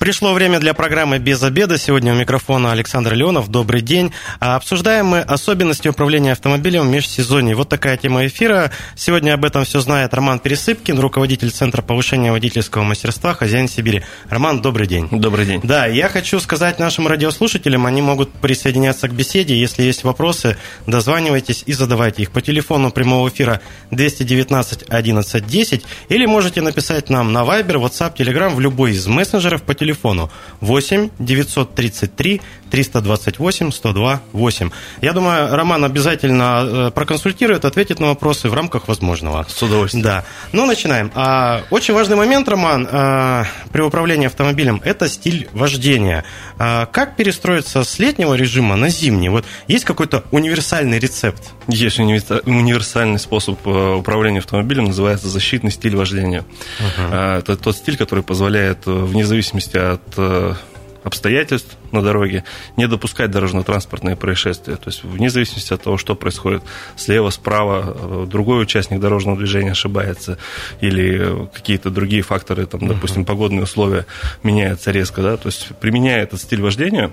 Пришло время для программы «Без обеда». Сегодня у микрофона Александр Леонов. Добрый день. А обсуждаем мы особенности управления автомобилем в межсезонье. Вот такая тема эфира. Сегодня об этом все знает Роман Пересыпкин, руководитель Центра повышения водительского мастерства «Хозяин Сибири». Роман, добрый день. Добрый день. Да, я хочу сказать нашим радиослушателям, они могут присоединяться к беседе. Если есть вопросы, дозванивайтесь и задавайте их по телефону прямого эфира 219 11 10 или можете написать нам на Viber, WhatsApp, Telegram в любой из мессенджеров по телефону телефону 8 933 328 102 8. Я думаю, Роман обязательно э, проконсультирует, ответит на вопросы в рамках возможного. С удовольствием. Да. Ну, начинаем. А, очень важный момент, Роман, а, при управлении автомобилем – это стиль вождения. А, как перестроиться с летнего режима на зимний? Вот есть какой-то универсальный рецепт? Есть универсальный способ э, управления автомобилем, называется защитный стиль вождения. Uh-huh. Это тот стиль, который позволяет, э, вне зависимости от э, обстоятельств на дороге, не допускать дорожно-транспортные происшествия. То есть вне зависимости от того, что происходит слева, справа, э, другой участник дорожного движения ошибается или какие-то другие факторы, там, допустим, погодные условия меняются резко. Да? То есть применяя этот стиль вождения,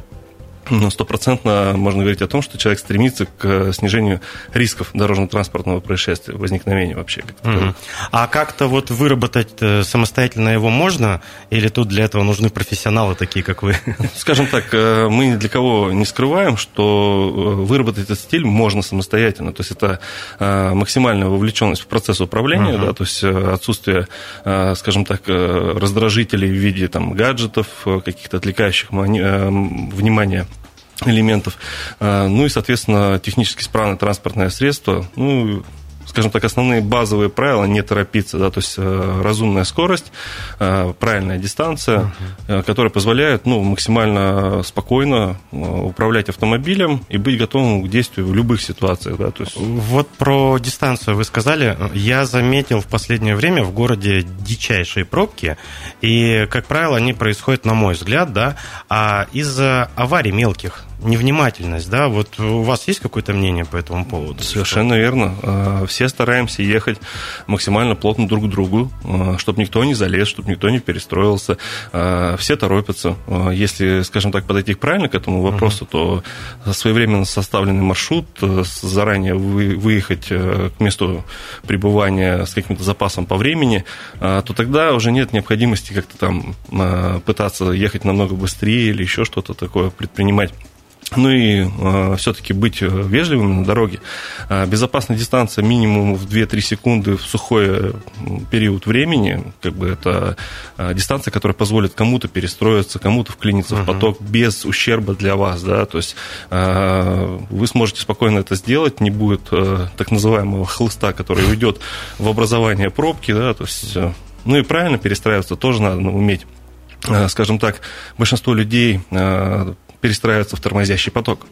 ну, стопроцентно можно говорить о том, что человек стремится к снижению рисков дорожно-транспортного происшествия, возникновения вообще. Как угу. А как-то вот выработать э, самостоятельно его можно? Или тут для этого нужны профессионалы такие, как вы? Скажем так, э, мы ни для кого не скрываем, что э, выработать этот стиль можно самостоятельно. То есть это максимальная вовлеченность в процесс управления, угу. да, то есть отсутствие, скажем так, раздражителей в виде там, гаджетов, каких-то отвлекающих внимания элементов. А, ну и, соответственно, технически исправное транспортное средство, ну, скажем так, основные базовые правила не торопиться, да, то есть э, разумная скорость, э, правильная дистанция, uh-huh. которая позволяет ну, максимально спокойно управлять автомобилем и быть готовым к действию в любых ситуациях. Да, то есть... Вот про дистанцию вы сказали. Я заметил в последнее время в городе дичайшие пробки, и, как правило, они происходят, на мой взгляд, да, а из-за аварий мелких невнимательность, да? Вот у вас есть какое-то мнение по этому поводу? Совершенно что? верно. А, все стараемся ехать максимально плотно друг к другу, а, чтобы никто не залез, чтобы никто не перестроился. А, все торопятся. Если, скажем так, подойти правильно к этому вопросу, uh то своевременно составленный маршрут, заранее выехать к месту пребывания с каким-то запасом по времени, то тогда уже нет необходимости как-то там пытаться ехать намного быстрее или еще что-то такое предпринимать. Ну и э, все-таки быть э, вежливым на дороге. Э, безопасная дистанция минимум в 2-3 секунды в сухой э, период времени. Как бы это э, дистанция, которая позволит кому-то перестроиться, кому-то вклиниться uh-huh. в поток без ущерба для вас. Да? То есть э, вы сможете спокойно это сделать, не будет э, так называемого хлыста, который уйдет в образование пробки. Да? То есть, э, ну и правильно перестраиваться тоже надо уметь скажем так, большинство людей перестраиваться в тормозящий поток.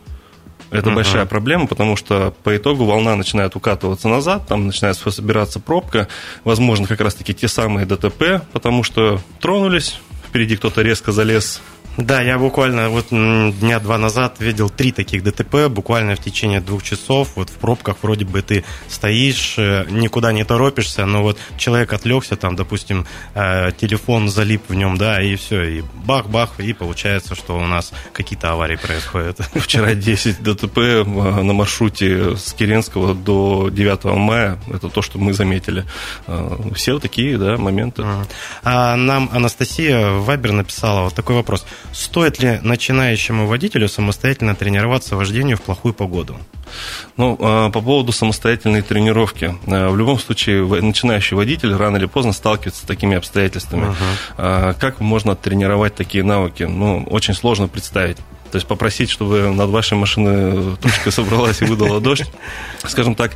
Это uh-huh. большая проблема, потому что по итогу волна начинает укатываться назад, там начинает собираться пробка, возможно, как раз-таки те самые ДТП, потому что тронулись, впереди кто-то резко залез да, я буквально вот дня два назад видел три таких ДТП, буквально в течение двух часов. Вот в пробках вроде бы ты стоишь, э, никуда не торопишься, но вот человек отвлекся, там, допустим, э, телефон залип в нем, да, и все, и бах-бах, и получается, что у нас какие-то аварии происходят. Вчера 10 ДТП э, на маршруте с Керенского до 9 мая, это то, что мы заметили. Все такие, да, моменты. А нам Анастасия Вайбер написала вот такой вопрос – Стоит ли начинающему водителю самостоятельно тренироваться вождению в плохую погоду? Ну, а, по поводу самостоятельной тренировки. А, в любом случае, начинающий водитель рано или поздно сталкивается с такими обстоятельствами. Uh-huh. Как можно тренировать такие навыки? Ну, очень сложно представить. То есть попросить, чтобы над вашей машиной тучка собралась и выдала дождь. Скажем так,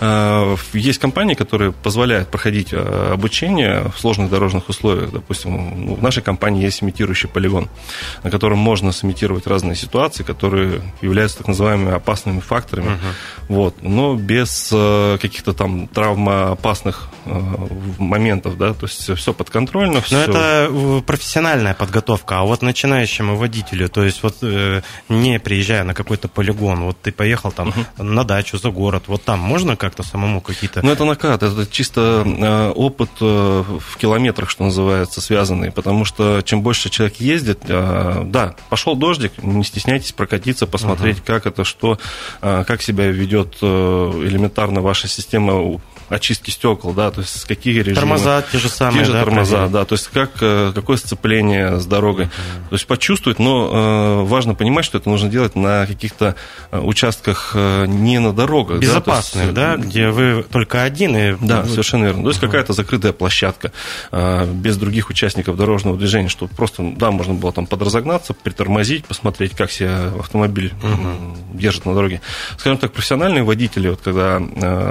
э, есть компании, которые позволяют проходить э, обучение в сложных дорожных условиях. Допустим, ну, в нашей компании есть имитирующий полигон, на котором можно сымитировать разные ситуации, которые являются так называемыми опасными факторами. Uh-huh. Вот, но без э, каких-то там травмоопасных моментов, да, то есть все подконтрольно. Но это профессиональная подготовка, а вот начинающему водителю, то есть вот э, не приезжая на какой-то полигон, вот ты поехал там угу. на дачу за город, вот там можно как-то самому какие-то... Ну, это накат, это чисто э, опыт в километрах, что называется, связанный, потому что чем больше человек ездит, да, пошел дождик, не стесняйтесь прокатиться, посмотреть, угу. как это, что, как себя ведет элементарно ваша система очистки стекол, да, то есть какие режимы. Тормоза те же самые, Те же да, тормоза, да, то есть как, э, какое сцепление с дорогой. Mm-hmm. То есть почувствовать, но э, важно понимать, что это нужно делать на каких-то э, участках не на дорогах. Безопасных, да, есть, да, где вы только один. И... Да, совершенно верно. То есть mm-hmm. какая-то закрытая площадка без других участников дорожного движения, чтобы просто, да, можно было там подразогнаться, притормозить, посмотреть, как себя автомобиль mm-hmm. держит на дороге. Скажем так, профессиональные водители, вот когда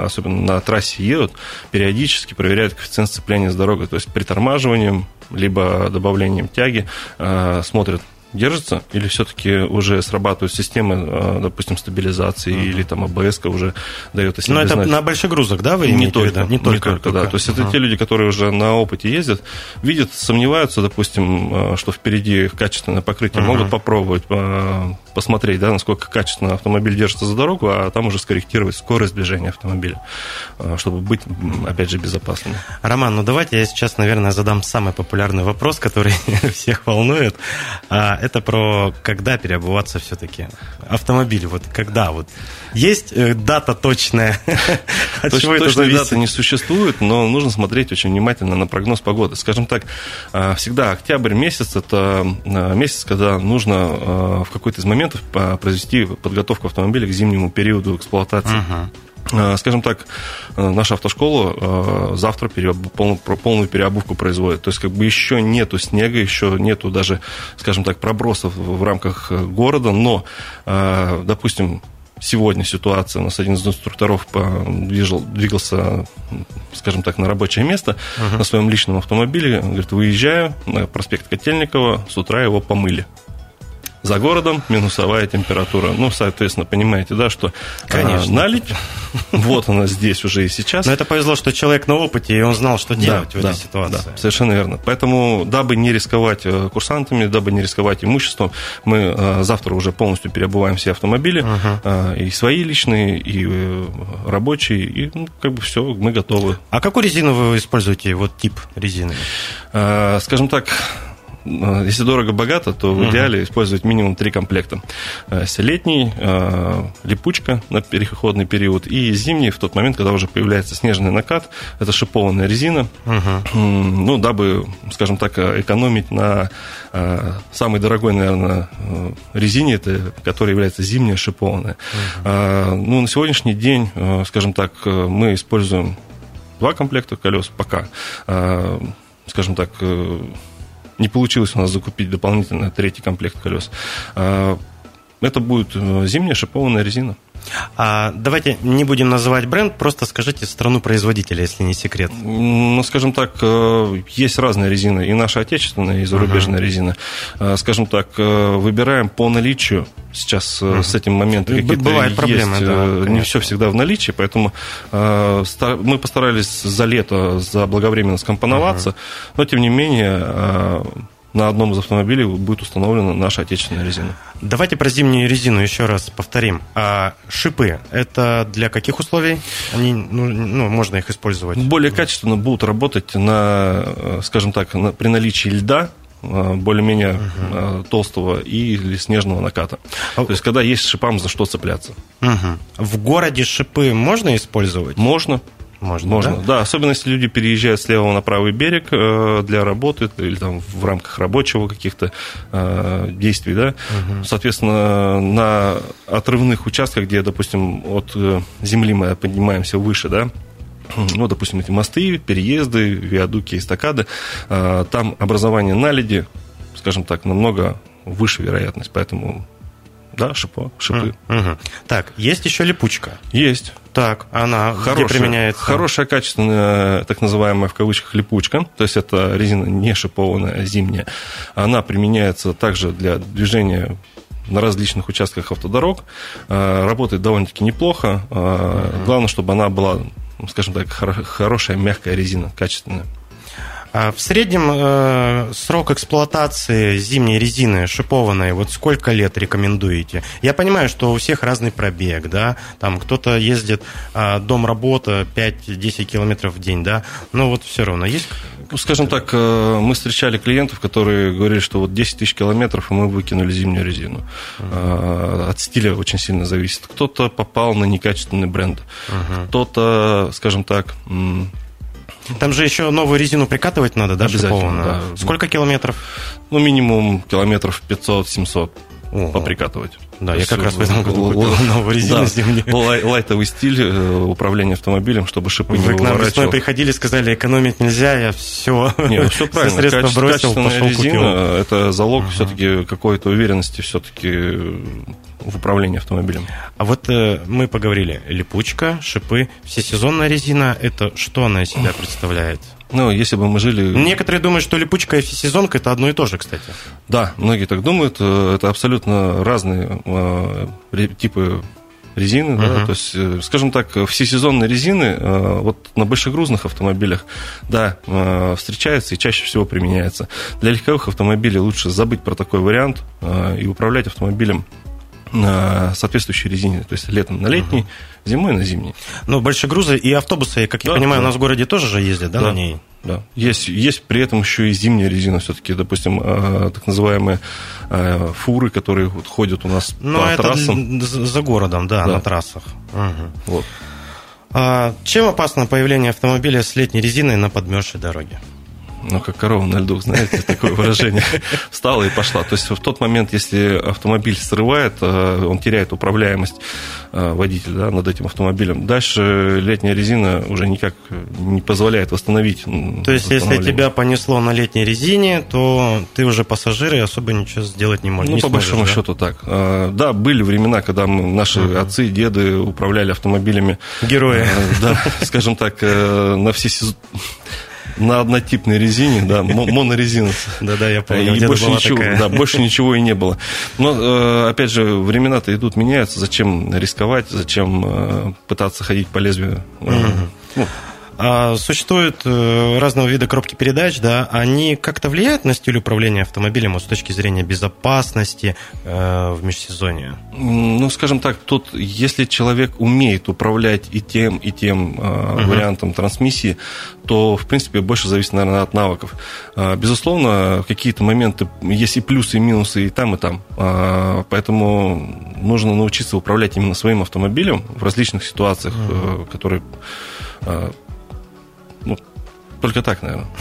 особенно на трассе едут, периодически проверяют коэффициент сцепления с дорогой, то есть притормаживанием, либо добавлением тяги, э, смотрят, держится, или все-таки уже срабатывают системы, э, допустим, стабилизации uh-huh. или там АБС уже дает о себе Но это знать. на больших грузах, да, вы не только, не, только, не только, да. То есть uh-huh. это те люди, которые уже на опыте ездят, видят, сомневаются, допустим, э, что впереди качественное покрытие, uh-huh. могут попробовать э, посмотреть, да, насколько качественно автомобиль держится за дорогу, а там уже скорректировать скорость движения автомобиля, чтобы быть, опять же, безопасным. Роман, ну давайте я сейчас, наверное, задам самый популярный вопрос, который всех волнует. Это про когда переобуваться все-таки. Автомобиль, вот когда вот. Есть э, дата точная? От чего это Точной даты не существует, но нужно смотреть очень внимательно на прогноз погоды. Скажем так, а, всегда октябрь месяц – это а, месяц, когда нужно в какой-то из моментов произвести подготовку автомобиля к зимнему периоду эксплуатации. Э, скажем так, э, наша автошкола э, завтра полную, полную переобувку производит. То есть, как бы еще нету снега, еще нету даже, скажем так, пробросов в рамках города, но, допустим, сегодня ситуация, у нас один из инструкторов движил, двигался, скажем так, на рабочее место uh-huh. на своем личном автомобиле, говорит, выезжаю на проспект Котельникова, с утра его помыли. За городом минусовая температура. Ну, соответственно, понимаете, да, что Конечно. А, налить, вот она здесь уже и сейчас. Но это повезло, что человек на опыте, и он знал, что делать да, в этой да, ситуации. Да, совершенно верно. Поэтому, дабы не рисковать э, курсантами, дабы не рисковать имуществом, мы э, завтра уже полностью переобуваем все автомобили, uh-huh. и свои личные, и рабочие, и ну, как бы все, мы готовы. А какую резину вы используете, вот тип резины? Скажем так, Э, если дорого-богато, то в идеале использовать минимум три комплекта. Э, летний, э, липучка на переходный период и зимний в тот момент, когда уже появляется снежный накат. Это шипованная резина. Угу. Ну, дабы, скажем так, экономить на самой дорогой, наверное, резине, это, которая является зимняя шипованная. Угу. Ну, на сегодняшний день, скажем так, мы используем два комплекта колес пока. Скажем так, не получилось у нас закупить дополнительно третий комплект колес. А, это будет э, зимняя шипованная резина. А давайте не будем называть бренд, просто скажите страну производителя, если не секрет. Ну, скажем так, э, есть разные резины, и наша отечественная, и зарубежная uh-huh. резина. А, скажем так, э, выбираем по наличию. Сейчас uh-huh. с этим моментом какие-то Бывает есть, проблемы, да, не все всегда в наличии, поэтому мы постарались за лето заблаговременно скомпоноваться, uh-huh. но тем не менее на одном из автомобилей будет установлена наша отечественная резина. Давайте про зимнюю резину еще раз повторим. А шипы – это для каких условий? Они, ну, ну, можно их использовать? Более качественно будут работать на, э, скажем так, на, при наличии льда, э, более-менее угу. толстого и снежного наката. А... То есть, когда есть шипам за что цепляться. Угу. В городе шипы можно использовать? Можно. Можно, Можно, да? да. Особенно если люди переезжают с левого на правый берег э, для работы или там в рамках рабочего каких-то э, действий, да. Угу. Соответственно, на отрывных участках, где, допустим, от э, земли мы поднимаемся выше, да, ну, допустим, эти мосты, переезды, виадуки, эстакады, там образование наледи, скажем так, намного выше вероятность, поэтому да, шипо, шипы. Угу. Так, есть еще липучка. Есть. Так, она хорошая, где применяется? Хорошая, качественная, так называемая в кавычках липучка, то есть это резина не шипованная, зимняя. Она применяется также для движения на различных участках автодорог. А, работает довольно-таки неплохо. А, главное, чтобы она была, скажем так, хорошая, мягкая резина, качественная. А в среднем э, срок эксплуатации зимней резины шипованной, вот сколько лет рекомендуете? Я понимаю, что у всех разный пробег, да, там кто-то ездит э, дом-работа 5-10 километров в день, да, но вот все равно есть ну, скажем так, э, мы встречали клиентов, которые говорили, что вот 10 тысяч километров, и мы выкинули зимнюю резину. Uh-huh. От стиля очень сильно зависит. Кто-то попал на некачественный бренд, uh-huh. кто-то, скажем так, там же еще новую резину прикатывать надо, да, Обязательно, да. Сколько километров? Ну, минимум километров 500-700 поприкатывать. Да, я как раз в этом году купил новую резину да, лай, лайтовый стиль э, управления автомобилем, чтобы шипы Вы не к нам весной приходили, сказали, экономить нельзя, я все, не, все правильно. все средства бросил, пошел резина, купил. Это залог uh-huh. все-таки какой-то уверенности все-таки в управлении автомобилем. А вот э, мы поговорили, липучка, шипы, всесезонная резина, это что она из себя представляет? Ну, если бы мы жили... Некоторые думают, что липучка и всесезонка – это одно и то же, кстати. Да, многие так думают. Э, это абсолютно разные э, типы резины, uh-huh. да, то есть, э, скажем так, всесезонные резины вот на большегрузных автомобилях, да, встречаются и чаще всего применяются. Для легковых автомобилей лучше забыть про такой вариант и управлять автомобилем на соответствующей резине, то есть летом на летний, угу. зимой на зимний. Ну, грузы и автобусы, как я понимаю, да. у нас в городе тоже же ездят, да, да. на ней? Да. Есть, есть при этом еще и зимняя резина, все-таки, допустим, а, так называемые а, фуры, которые ходят у нас ну, по это трассам. За городом, да, да. на трассах. Угу. Вот. А чем опасно появление автомобиля с летней резиной на подмерзшей дороге? Ну, как корова на льду, знаете, такое выражение, встала и пошла. То есть в тот момент, если автомобиль срывает, э, он теряет управляемость э, водителя да, над этим автомобилем, дальше летняя резина уже никак не позволяет восстановить. То есть если тебя понесло на летней резине, то ты уже пассажир и особо ничего сделать не можешь. Ну, не по сможешь, большому да? счету так. Э, да, были времена, когда наши uh-huh. отцы, деды управляли автомобилями. Герои. Да, скажем так, на все на однотипной резине, да, монорезина. Да-да, я помню. И больше ничего, да, больше ничего и не было. Но, э, опять же, времена-то идут, меняются. Зачем рисковать, зачем э, пытаться ходить по лезвию? Ну, а, существуют э, разного вида коробки передач, да, они как-то влияют на стиль управления автомобилем вот, с точки зрения безопасности э, в межсезонье? Ну, скажем так, тут, если человек умеет управлять и тем, и тем э, uh-huh. вариантом трансмиссии, то, в принципе, больше зависит, наверное, от навыков. Э, безусловно, какие-то моменты есть и плюсы, и минусы и там, и там. Э, поэтому нужно научиться управлять именно своим автомобилем в различных ситуациях, uh-huh. которые ну, только так, наверное.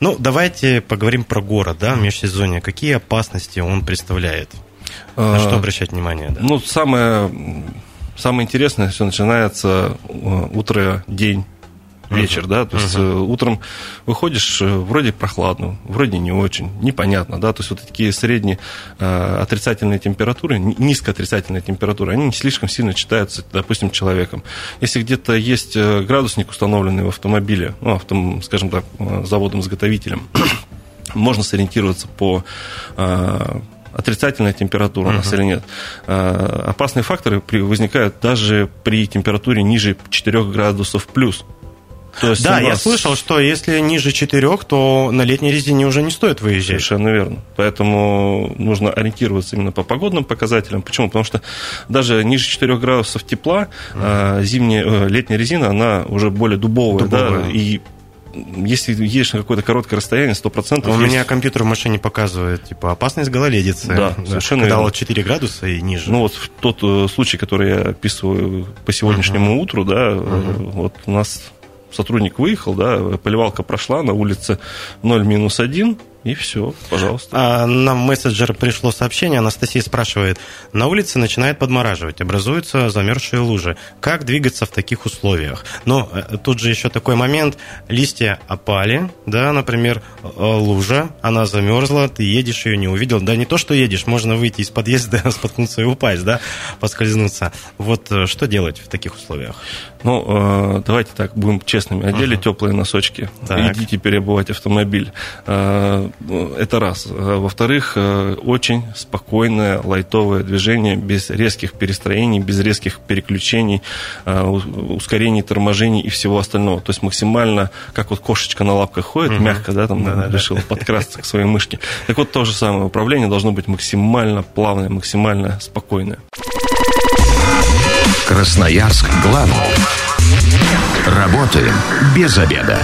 Ну, давайте поговорим про город, да, межсезонье. Какие опасности он представляет? На что а, обращать внимание? Да? Ну, самое, самое интересное все начинается э, утро, день, вечер, да, то есть uh-huh. утром выходишь, э, вроде прохладно, вроде не очень, непонятно, да, то есть вот такие средние э, отрицательные температуры, низкоотрицательные температуры, они не слишком сильно читаются, допустим, человеком. Если где-то есть градусник установленный в автомобиле, ну, автом, скажем так, заводом-изготовителем, можно сориентироваться по отрицательная температура uh-huh. у нас или нет. Опасные факторы возникают даже при температуре ниже 4 градусов плюс. То есть да, нас... я слышал, что если ниже 4, то на летней резине уже не стоит выезжать. Совершенно верно. Поэтому нужно ориентироваться именно по погодным показателям. Почему? Потому что даже ниже 4 градусов тепла mm. зимняя, э, летняя резина, она уже более дубовая, дубовая. да, и если едешь на какое-то короткое расстояние, 100%... У есть... меня компьютер в машине показывает, типа, опасность гололедицы. Да, да совершенно Когда вот 4 градуса и ниже. Ну, вот в тот э, случай, который я описываю по сегодняшнему uh-huh. утру, да, uh-huh. вот у нас сотрудник выехал, да, поливалка прошла, на улице 0 минус 1, и все, пожалуйста. А нам мессенджер пришло сообщение, Анастасия спрашивает, на улице начинает подмораживать, образуются замерзшие лужи. Как двигаться в таких условиях? Но э, тут же еще такой момент, листья опали, да, например, э, лужа, она замерзла, ты едешь ее не увидел, да не то, что едешь, можно выйти из подъезда, споткнуться и упасть, да, поскользнуться. Вот э, что делать в таких условиях? Ну, давайте так, будем честными. Одели uh-huh. теплые носочки, так. идите переобувать автомобиль Это раз. Во-вторых, очень спокойное, лайтовое движение, без резких перестроений, без резких переключений, ускорений, торможений и всего остального. То есть максимально, как вот кошечка на лапках ходит, угу. мягко, да, там да, решила да. подкрасться к своей мышке. Так вот, то же самое. Управление должно быть максимально плавное, максимально спокойное. Красноярск главный. Работаем без обеда.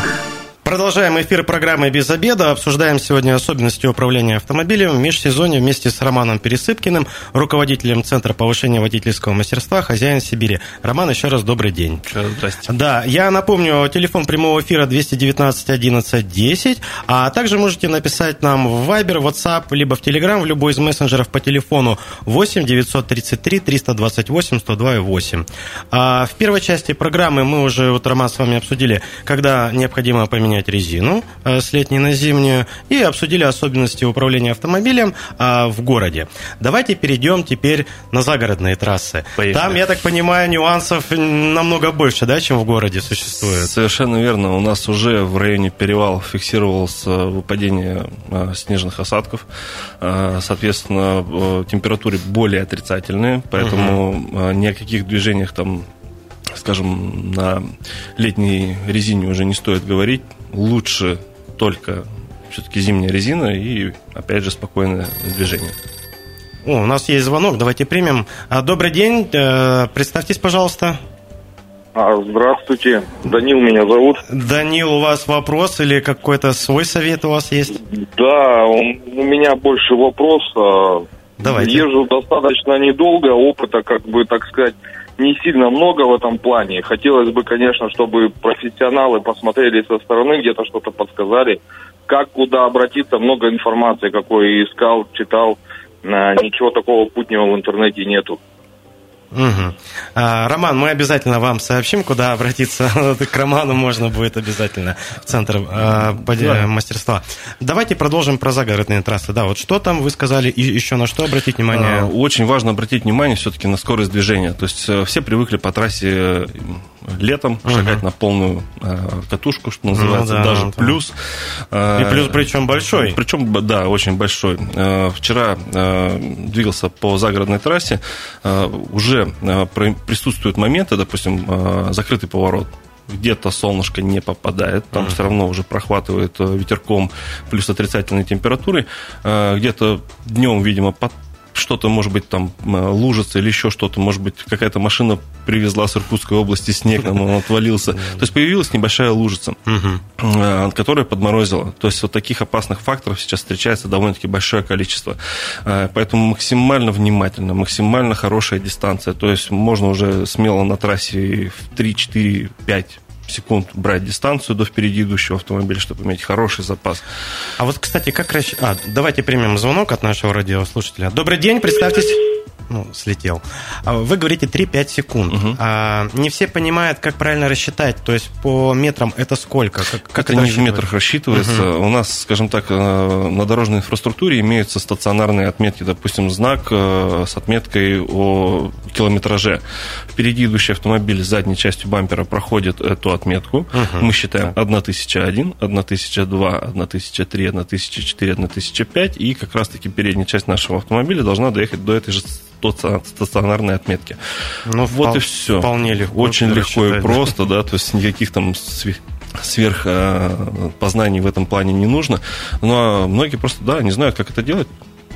Продолжаем эфир программы «Без обеда». Обсуждаем сегодня особенности управления автомобилем в межсезонье вместе с Романом Пересыпкиным, руководителем Центра повышения водительского мастерства «Хозяин Сибири». Роман, еще раз добрый день. Здравствуйте. Да, я напомню, телефон прямого эфира 219 11 10, а также можете написать нам в Viber, WhatsApp, либо в Telegram, в любой из мессенджеров по телефону 8 933 328 102 8. А в первой части программы мы уже, вот Роман с вами обсудили, когда необходимо поменять менять резину э, с летней на зимнюю и обсудили особенности управления автомобилем э, в городе. Давайте перейдем теперь на загородные трассы. Поехали. Там, я так понимаю, нюансов намного больше, да, чем в городе существует. Совершенно верно. У нас уже в районе перевалов фиксировалось э, выпадение снежных осадков. Соответственно, температуры более отрицательные, поэтому угу. ни о каких движениях там скажем, на летней резине уже не стоит говорить лучше только все-таки зимняя резина и, опять же, спокойное движение. О, у нас есть звонок, давайте примем. А, добрый день, э, представьтесь, пожалуйста. А, здравствуйте, Данил меня зовут. Данил, у вас вопрос или какой-то свой совет у вас есть? Да, он, у меня больше вопрос. А, давайте. Езжу достаточно недолго, опыта, как бы, так сказать, не сильно много в этом плане. Хотелось бы, конечно, чтобы профессионалы посмотрели со стороны, где-то что-то подсказали, как куда обратиться. Много информации, какой искал, читал. Ничего такого путнего в интернете нету. Угу. А, Роман, мы обязательно вам сообщим, куда обратиться. К Роману можно будет обязательно в центр а, да. мастерства. Давайте продолжим про загородные трассы. Да, вот что там вы сказали и еще на что обратить внимание? А, очень важно обратить внимание все-таки на скорость движения. То есть э, все привыкли по трассе летом угу. шагать на полную э, катушку, что называется, ну, да, даже плюс. Э, и плюс причем большой. Причем, да, очень большой. Э, вчера э, двигался по загородной трассе, э, уже э, присутствуют моменты, допустим, э, закрытый поворот, где-то солнышко не попадает, там uh-huh. все равно уже прохватывает э, ветерком плюс отрицательной температуры, э, где-то днем, видимо, под что-то, может быть, там лужица или еще что-то, может быть, какая-то машина привезла с Иркутской области снег, там он отвалился. То есть появилась небольшая лужица, э, которая подморозила. То есть вот таких опасных факторов сейчас встречается довольно-таки большое количество. Э, поэтому максимально внимательно, максимально хорошая дистанция. То есть можно уже смело на трассе в 3, 4, 5 секунд брать дистанцию до впереди идущего автомобиля, чтобы иметь хороший запас. А вот, кстати, как. А, давайте примем звонок от нашего радиослушателя. Добрый день, представьтесь ну, слетел. А вы говорите 3-5 секунд. Угу. А, не все понимают, как правильно рассчитать. То есть по метрам это сколько? Как, как это, это не в метрах рассчитывается. Угу. У нас, скажем так, э, на дорожной инфраструктуре имеются стационарные отметки. Допустим, знак э, с отметкой о километраже. Впереди идущий автомобиль с задней частью бампера проходит эту отметку. Угу. Мы считаем 1001, 1002, 1003, 1004, 1005. И как раз-таки передняя часть нашего автомобиля должна доехать до этой же стационарной отметки. Ну, вот впол- и все. Вполне легко. Очень легко и просто, да, то есть никаких там сверх э, познаний в этом плане не нужно. Но многие просто, да, не знают, как это делать.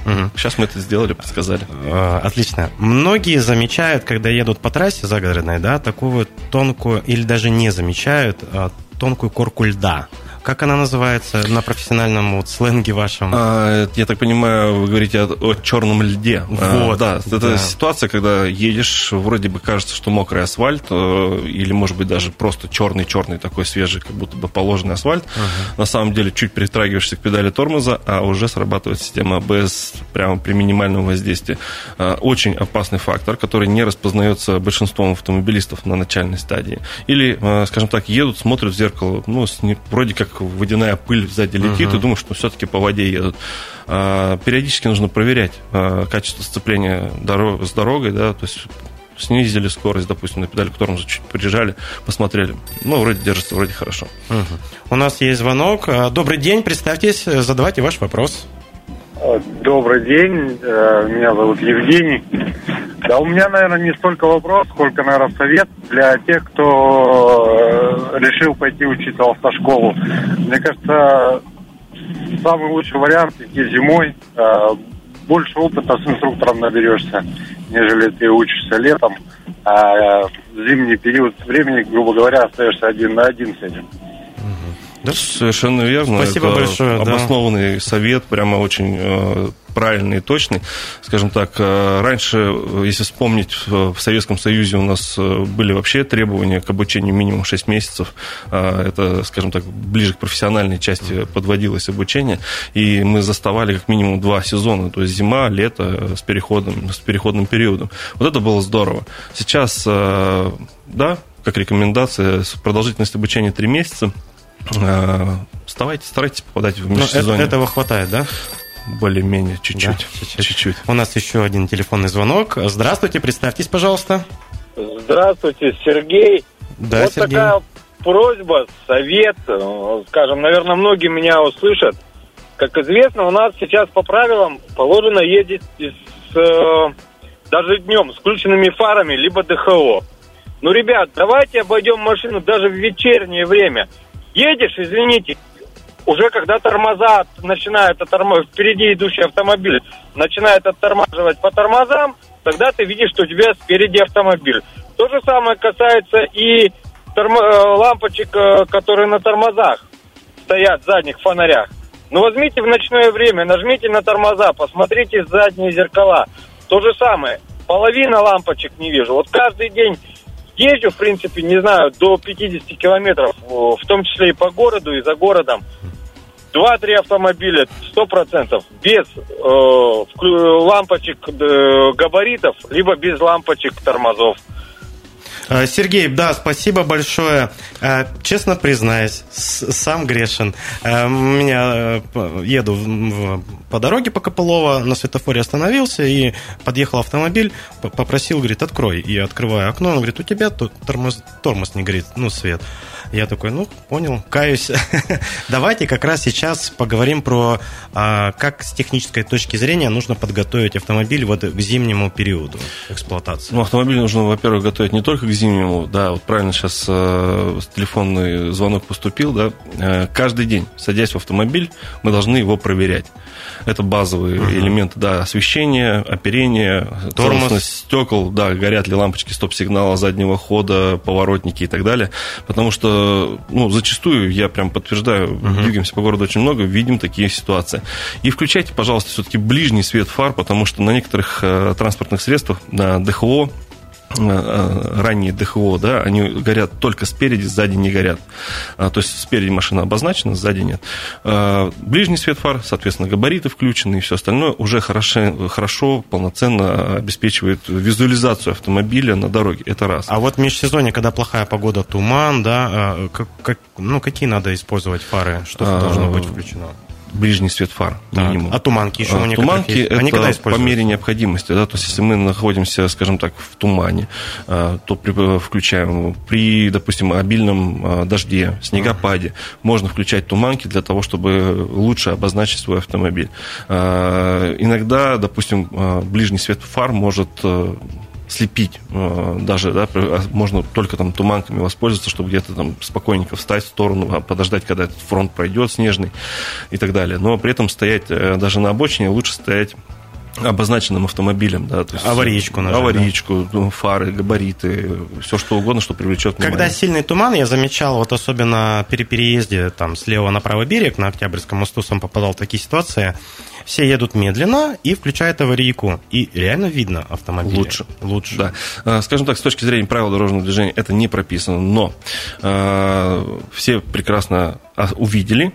Угу. Сейчас мы это сделали, подсказали. Э, отлично. Многие замечают, когда едут по трассе загородной, да, такую тонкую, или даже не замечают, а, тонкую корку льда. Как она называется на профессиональном вот, сленге вашем? А, я так понимаю, вы говорите о, о черном льде. А, вот. А, да, это ситуация, когда едешь, вроде бы кажется, что мокрый асфальт, э, или, может быть, даже просто черный-черный такой свежий, как будто бы положенный асфальт. uh На самом деле, чуть притрагиваешься к педали тормоза, а уже срабатывает система АБС прямо при минимальном воздействии. А, очень опасный фактор, который не распознается большинством автомобилистов на начальной стадии. Или, э, скажем так, едут, смотрят в зеркало, ну, вроде как как водяная пыль сзади летит, uh-huh. и думаешь, что все-таки по воде едут. А, периодически нужно проверять а, качество сцепления дорог, с дорогой, да, то есть снизили скорость, допустим, на педаль к тормозу чуть прижали, посмотрели. Ну, вроде держится, вроде хорошо. Угу. У нас есть звонок. Добрый день, представьтесь, задавайте ваш вопрос. Добрый день, меня зовут Евгений. Да у меня, наверное, не столько вопрос, сколько, наверное, совет для тех, кто решил пойти учиться в автошколу. Мне кажется, самый лучший вариант идти зимой. Больше опыта с инструктором наберешься, нежели ты учишься летом. А в зимний период времени, грубо говоря, остаешься один на один с этим. Да? Совершенно верно. Спасибо Это большое. Обоснованный да. совет, прямо очень э, правильный и точный. Скажем так, э, раньше, э, если вспомнить, в Советском Союзе у нас были вообще требования к обучению минимум 6 месяцев. Это, скажем так, ближе к профессиональной части подводилось обучение. И мы заставали как минимум два сезона, то есть зима, лето с переходом, с переходным периодом. Вот это было здорово. Сейчас, да, как рекомендация, продолжительность обучения 3 месяца – вставайте, старайтесь попадать в межсезонье. Это, этого хватает, да? Более-менее, чуть-чуть. Да, чуть-чуть. У нас еще один телефонный звонок. Здравствуйте, представьтесь, пожалуйста. Здравствуйте, Сергей. Да, вот Сергей. такая просьба, совет, э, скажем, наверное, многие меня услышат. Как известно, у нас сейчас по правилам положено ездить с, э, даже днем с включенными фарами, либо ДХО. Ну, ребят, давайте обойдем машину даже в вечернее время – едешь, извините, уже когда тормоза начинают оттормаживать, впереди идущий автомобиль начинает оттормаживать по тормозам, тогда ты видишь, что у тебя спереди автомобиль. То же самое касается и торм... Э, лампочек, э, которые на тормозах стоят, задних фонарях. Ну, возьмите в ночное время, нажмите на тормоза, посмотрите задние зеркала. То же самое. Половина лампочек не вижу. Вот каждый день езжу, в принципе, не знаю, до 50 километров, в том числе и по городу, и за городом. Два-три автомобиля, сто процентов, без э, лампочек э, габаритов, либо без лампочек тормозов. Э, Сергей, да, спасибо большое. Э, честно признаюсь, сам грешен. Э, меня еду по дороге по Копылова, на светофоре остановился и подъехал автомобиль, попросил, говорит, открой. И открываю окно, он говорит, у тебя тут тормоз, тормоз не горит, ну, свет. Я такой, ну, понял, каюсь. Давайте как раз сейчас поговорим про, а, как с технической точки зрения нужно подготовить автомобиль вот к зимнему периоду эксплуатации. Ну, автомобиль нужно, во-первых, готовить не только к зимнему, да, вот правильно сейчас э, телефонный звонок поступил, да, э, каждый день, садясь в автомобиль, мы должны его проверять. Это базовые угу. элементы, да, освещение, оперение, тормоз, стекол, да, горят ли лампочки стоп-сигнала заднего хода, поворотники и так далее. Потому что, ну, зачастую, я прям подтверждаю, угу. двигаемся по городу очень много, видим такие ситуации. И включайте, пожалуйста, все-таки ближний свет фар, потому что на некоторых э, транспортных средствах, на ДХО, ранние ДХО, да, они горят только спереди, сзади не горят. А, то есть спереди машина обозначена, сзади нет. А, ближний свет фар, соответственно, габариты включены и все остальное уже хорошо, хорошо полноценно обеспечивает визуализацию автомобиля на дороге. Это раз. А вот в межсезонье, когда плохая погода, туман, да, а, как, как, ну, какие надо использовать фары, что а, должно быть включено? Ближний свет фар минимум. А туманки еще а, у Туманки есть? это когда по мере необходимости. Да? То есть, если мы находимся, скажем так, в тумане, а, то при, включаем при, допустим, обильном а, дожде, снегопаде, uh можно включать туманки для того, чтобы лучше обозначить свой автомобиль. А, иногда, допустим, ближний свет фар может слепить э, даже, да, а можно только там туманками воспользоваться, чтобы где-то там спокойненько встать в сторону, а подождать, когда этот фронт пройдет снежный и так далее. Но при этом стоять э, даже на обочине лучше стоять обозначенным автомобилем, да, то есть аварийку, нажать, аварийку, да? Ну, фары, габариты, все что угодно, что привлечет внимание. Когда сильный туман, я замечал, вот особенно при переезде там слева на правый берег на Октябрьском мосту сам попадал в такие ситуации, все едут медленно и включают аварийку. И реально видно автомобиль. Лучше. Лучше. Да. А, скажем так, с точки зрения правил дорожного движения это не прописано, но э, все прекрасно увидели,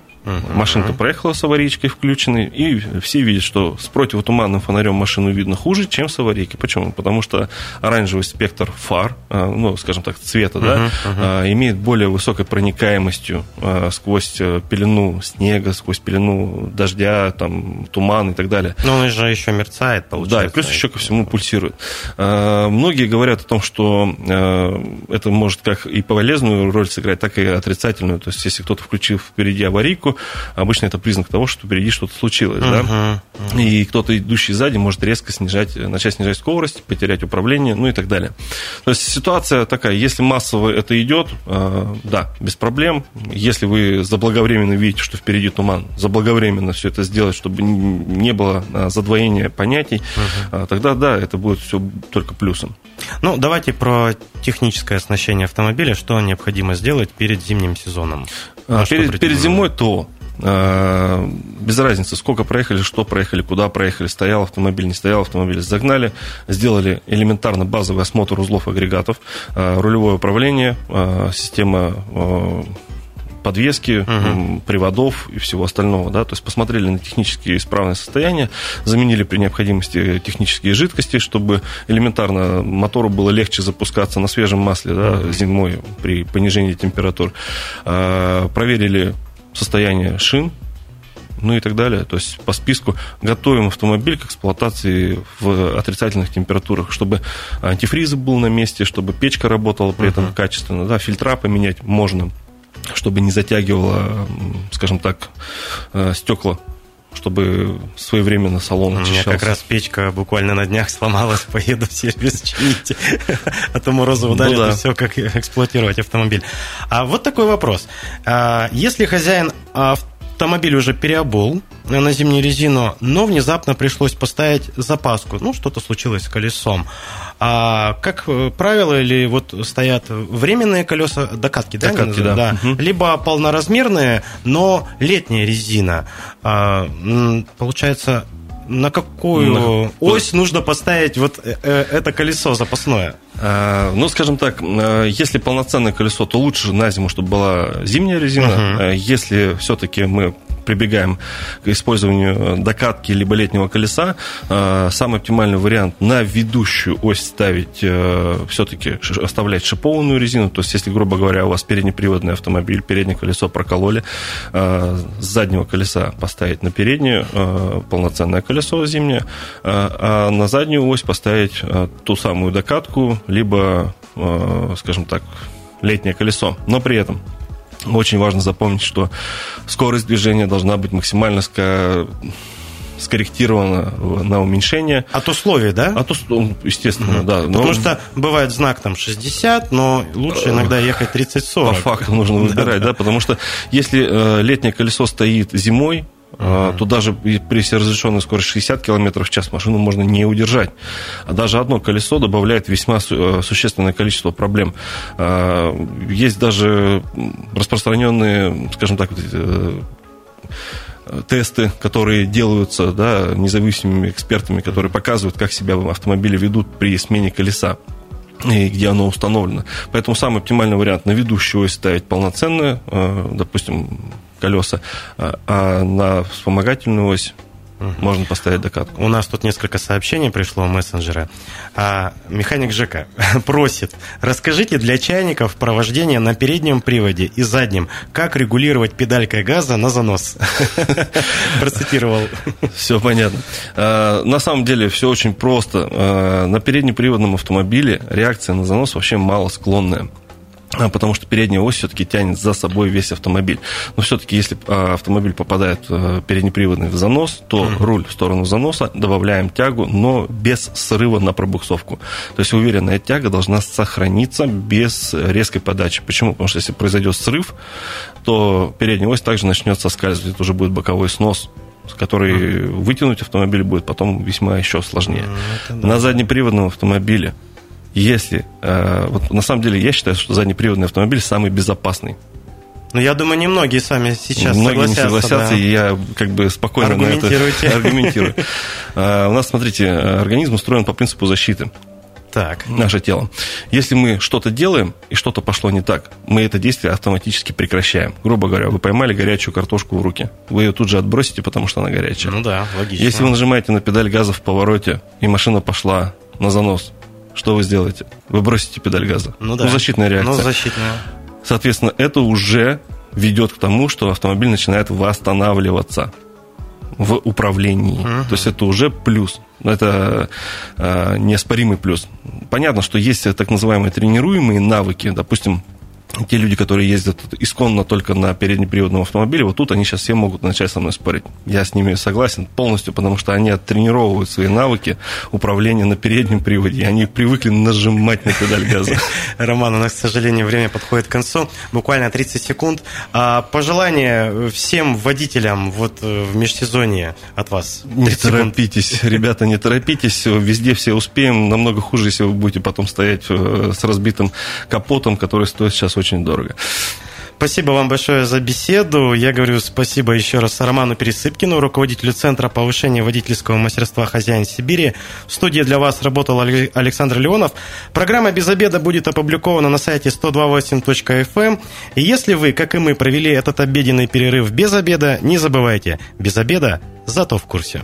Машинка проехала с аварийкой включенной, и все видят, что с противотуманным фонарем машину видно хуже, чем с аварийкой. Почему? Потому что оранжевый спектр фар, а, ну, скажем так, цвета, да, а, имеет более высокой проникаемостью а, сквозь э, пелену снега, сквозь пелену дождя, там, туман и так далее. Но он же еще мерцает, получается. Да, и плюс еще ко всему пульсирует. Многие говорят о том, что это может как и полезную роль сыграть, так и отрицательную. То есть, если кто-то включил впереди аварийку, обычно это признак того, что впереди что-то случилось. Uh-huh, да? uh-huh. И кто-то, идущий сзади, может резко снижать, начать снижать скорость, потерять управление, ну и так далее. То есть ситуация такая, если массово это идет, э, да, без проблем. Если вы заблаговременно видите, что впереди туман, заблаговременно все это сделать, чтобы не было э, задвоения понятий, uh-huh. тогда да, это будет все только плюсом. Ну, давайте про техническое оснащение автомобиля, что необходимо сделать перед зимним сезоном. А, перед, перед зимой то а, без разницы, сколько проехали, что проехали, куда проехали, стоял автомобиль, не стоял автомобиль, загнали, сделали элементарно базовый осмотр узлов агрегатов, а, рулевое управление, система подвески, угу. приводов и всего остального. Да? То есть посмотрели на технические исправное состояние, заменили при необходимости технические жидкости, чтобы элементарно мотору было легче запускаться на свежем масле да, угу. зимой при понижении температур. А, проверили состояние шин, ну и так далее. То есть по списку готовим автомобиль к эксплуатации в отрицательных температурах, чтобы антифриз был на месте, чтобы печка работала при этом uh-huh. качественно, да, фильтра поменять можно чтобы не затягивало, скажем так, э, стекла чтобы своевременно салон очищался. У меня как раз печка буквально на днях сломалась, поеду в сервис чинить. А то морозы ударят, ну, да. и все, как эксплуатировать автомобиль. А вот такой вопрос. А, если хозяин автомобиль уже переобул на зимнюю резину, но внезапно пришлось поставить запаску, ну, что-то случилось с колесом, а как э, правило, или вот стоят временные колеса, докатки, да? Докатки, да. да. Угу. Либо полноразмерные, но летняя резина. А, получается, на какую на... ось нужно поставить вот э, э, это колесо запасное? А, ну, скажем так, если полноценное колесо, то лучше на зиму, чтобы была зимняя резина. Uh-huh. Если все-таки мы прибегаем к использованию докатки либо летнего колеса, э, самый оптимальный вариант на ведущую ось ставить, э, все-таки оставлять шипованную резину, то есть, если, грубо говоря, у вас переднеприводный автомобиль, переднее колесо прокололи, э, с заднего колеса поставить на переднее полноценное колесо зимнее, а на заднюю ось поставить ту самую докатку, либо, скажем так, летнее колесо. Но при этом очень важно запомнить, что скорость движения должна быть максимально скорректирована на уменьшение. От условий, да? От условий, естественно, угу. да. Но... Потому что бывает знак там 60, но лучше иногда ехать 30-40. По факту нужно выбирать, да, потому что если э, летнее колесо стоит зимой, Uh-huh. то даже при разрешенной скорости 60 км в час машину можно не удержать. А даже одно колесо добавляет весьма э, существенное количество проблем. А, есть даже распространенные, скажем так, э, тесты, которые делаются да, независимыми экспертами, которые показывают, как себя автомобили ведут при смене колеса и где оно установлено. Поэтому самый оптимальный вариант на ведущую ось ставить полноценную, э, допустим, колеса, а, а на вспомогательную ось. Можно поставить докатку. У нас тут несколько сообщений пришло в мессенджеры. А, механик ЖК просит, расскажите для чайников про вождение на переднем приводе и заднем, как регулировать педалькой газа на занос. Процитировал. Все понятно. А, на самом деле все очень просто. А, на переднеприводном автомобиле реакция на занос вообще мало склонная. А, потому что передняя ось все-таки тянет за собой весь автомобиль. Но все-таки, если а, автомобиль попадает э, переднеприводный в занос, то руль в сторону заноса, добавляем тягу, но без срыва на пробуксовку. То есть уверенная тяга должна сохраниться без резкой подачи. Почему? Потому что если произойдет срыв, то передняя ось также начнет соскальзывать. Это уже будет боковой снос который mm-hmm. вытянуть автомобиль будет потом весьма еще сложнее. Mm-hmm. На заднеприводном автомобиле если... Э, вот на самом деле я считаю, что заднеприводный автомобиль самый безопасный. Ну, я думаю, немногие с вами сейчас Многие согласятся. не согласятся, да. и я как бы спокойно на это аргументирую. У нас, смотрите, организм устроен по принципу защиты. Так. наше тело. Если мы что-то делаем, и что-то пошло не так, мы это действие автоматически прекращаем. Грубо говоря, вы поймали горячую картошку в руки. Вы ее тут же отбросите, потому что она горячая. Ну да, логично. Если вы нажимаете на педаль газа в повороте, и машина пошла на занос, что вы сделаете? Вы бросите педаль газа. Ну да. защитная реакция. Ну, защитная. Соответственно, это уже ведет к тому, что автомобиль начинает восстанавливаться в управлении. То есть это уже плюс. Это э, неоспоримый плюс. Понятно, что есть так называемые тренируемые навыки. Допустим, те люди, которые ездят исконно только на переднеприводном автомобиле, вот тут они сейчас все могут начать со мной спорить. Я с ними согласен полностью, потому что они оттренировывают свои навыки управления на переднем приводе. Они привыкли нажимать на педаль газа. Роман, у нас, к сожалению, время подходит к концу. Буквально 30 секунд. А, пожелание всем водителям вот э, в межсезонье от вас. Не 30 секунд. торопитесь, ребята, не торопитесь. Везде все успеем. Намного хуже, если вы будете потом стоять э, с разбитым капотом, который стоит сейчас очень дорого. Спасибо вам большое за беседу. Я говорю спасибо еще раз Роману Пересыпкину, руководителю Центра повышения водительского мастерства «Хозяин Сибири». В студии для вас работал Але- Александр Леонов. Программа «Без обеда» будет опубликована на сайте 128.fm. И если вы, как и мы, провели этот обеденный перерыв без обеда, не забывайте, без обеда зато в курсе.